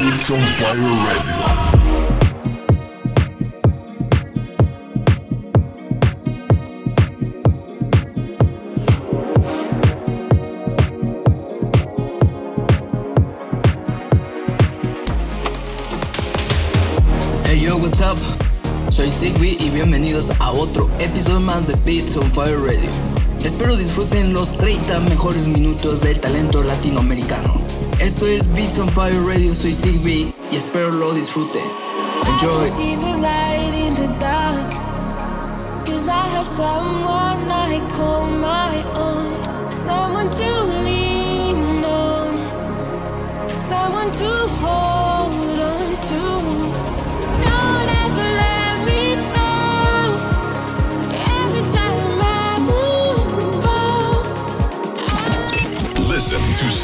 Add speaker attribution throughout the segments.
Speaker 1: It's on fire radio.
Speaker 2: Hey yo, what's up? Soy Sigby y bienvenidos a otro episodio más de Beats on Fire Radio. Espero disfruten los 30 mejores minutos del talento latinoamericano. Esto es Beats on Fire Radio, soy Sigby y espero lo disfruten. Enjoy.
Speaker 3: see the light in the dark. Cause I have someone I call my own. Someone to lean on. Someone to hold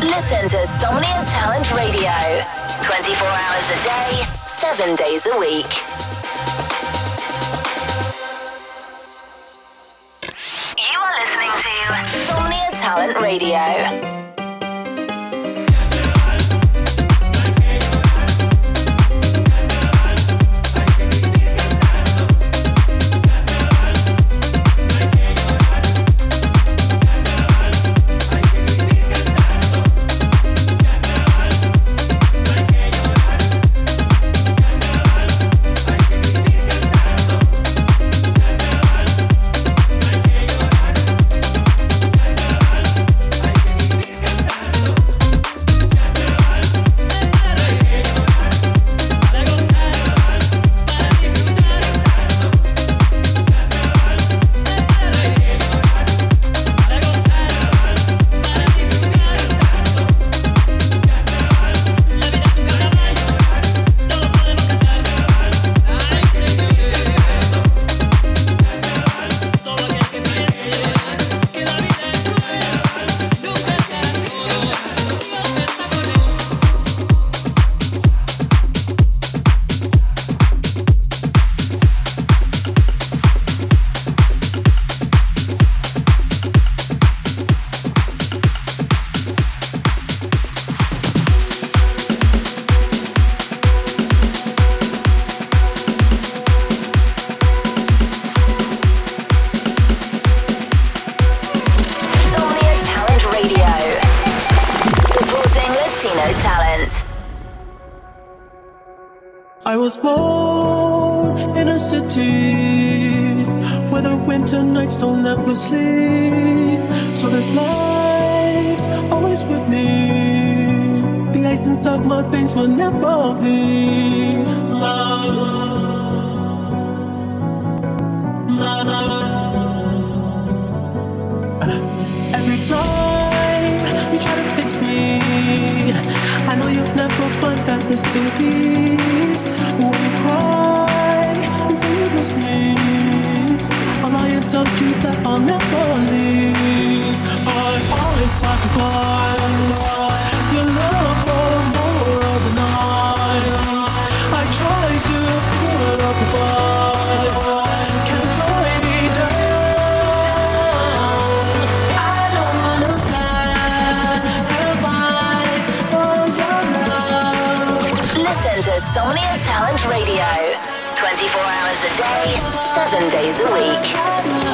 Speaker 3: Listen to
Speaker 4: Somnia Talent Radio
Speaker 5: 24 hours a day, 7 days a week. You are listening to Somnia Talent Radio.
Speaker 4: sleep So
Speaker 5: this life's always with me. The essence
Speaker 4: of my things will never be.
Speaker 6: Love. Every time you try to fix me, I know you'll never find that missing piece. When you cry and say you miss me told you that I'll never leave. I always sacrifice your love for more of the night.
Speaker 5: I
Speaker 6: try
Speaker 5: to
Speaker 6: put up
Speaker 4: a fight. seven days a week.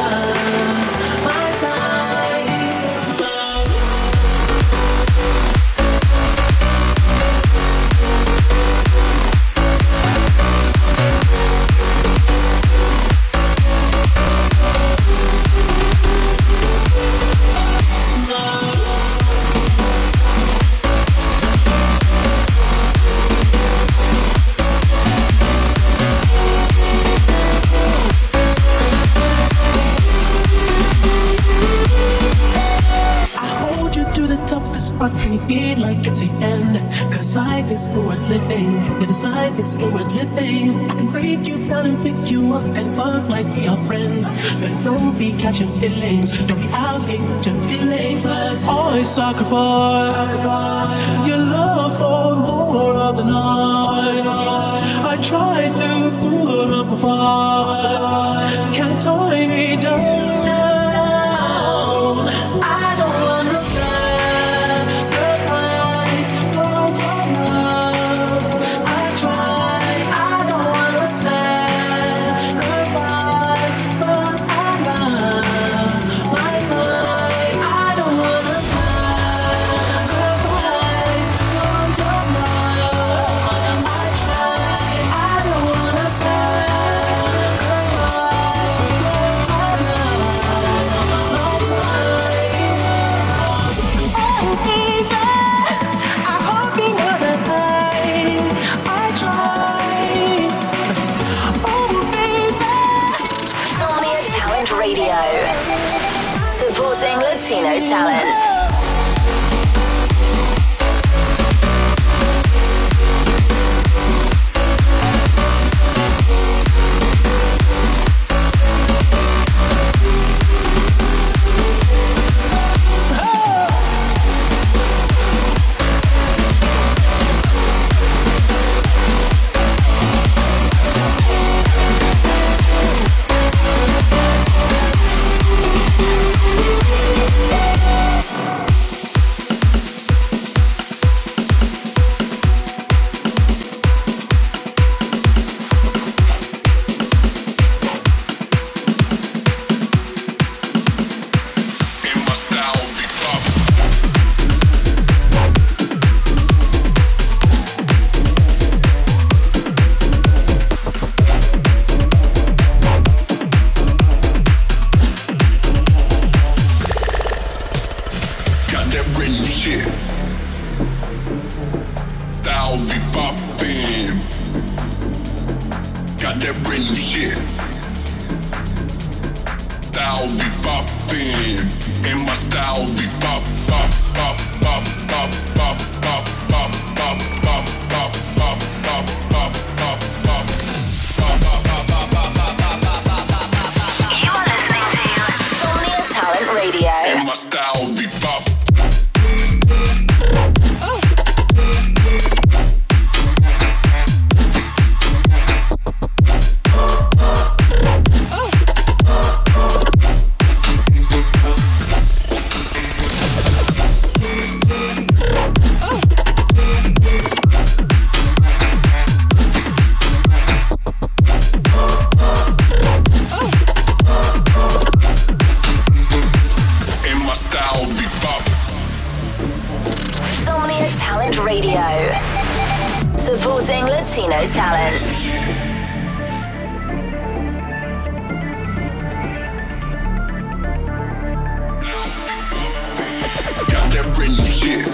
Speaker 6: life is slow as you think. I can break you down and pick you up and fuck like we are friends. But don't be catching feelings. Don't be out here catching feelings. Let's always sacrifice, sacrifice your love for more of the night. I try to put up a fight. Can't tie me down. I'll be popping. Got that brand new shit. I'll be popping, and my style be pop,
Speaker 5: pop, pop, pop, pop,
Speaker 1: pop. Talent Radio, supporting Latino talent.
Speaker 7: Got that
Speaker 5: brand new
Speaker 1: shit.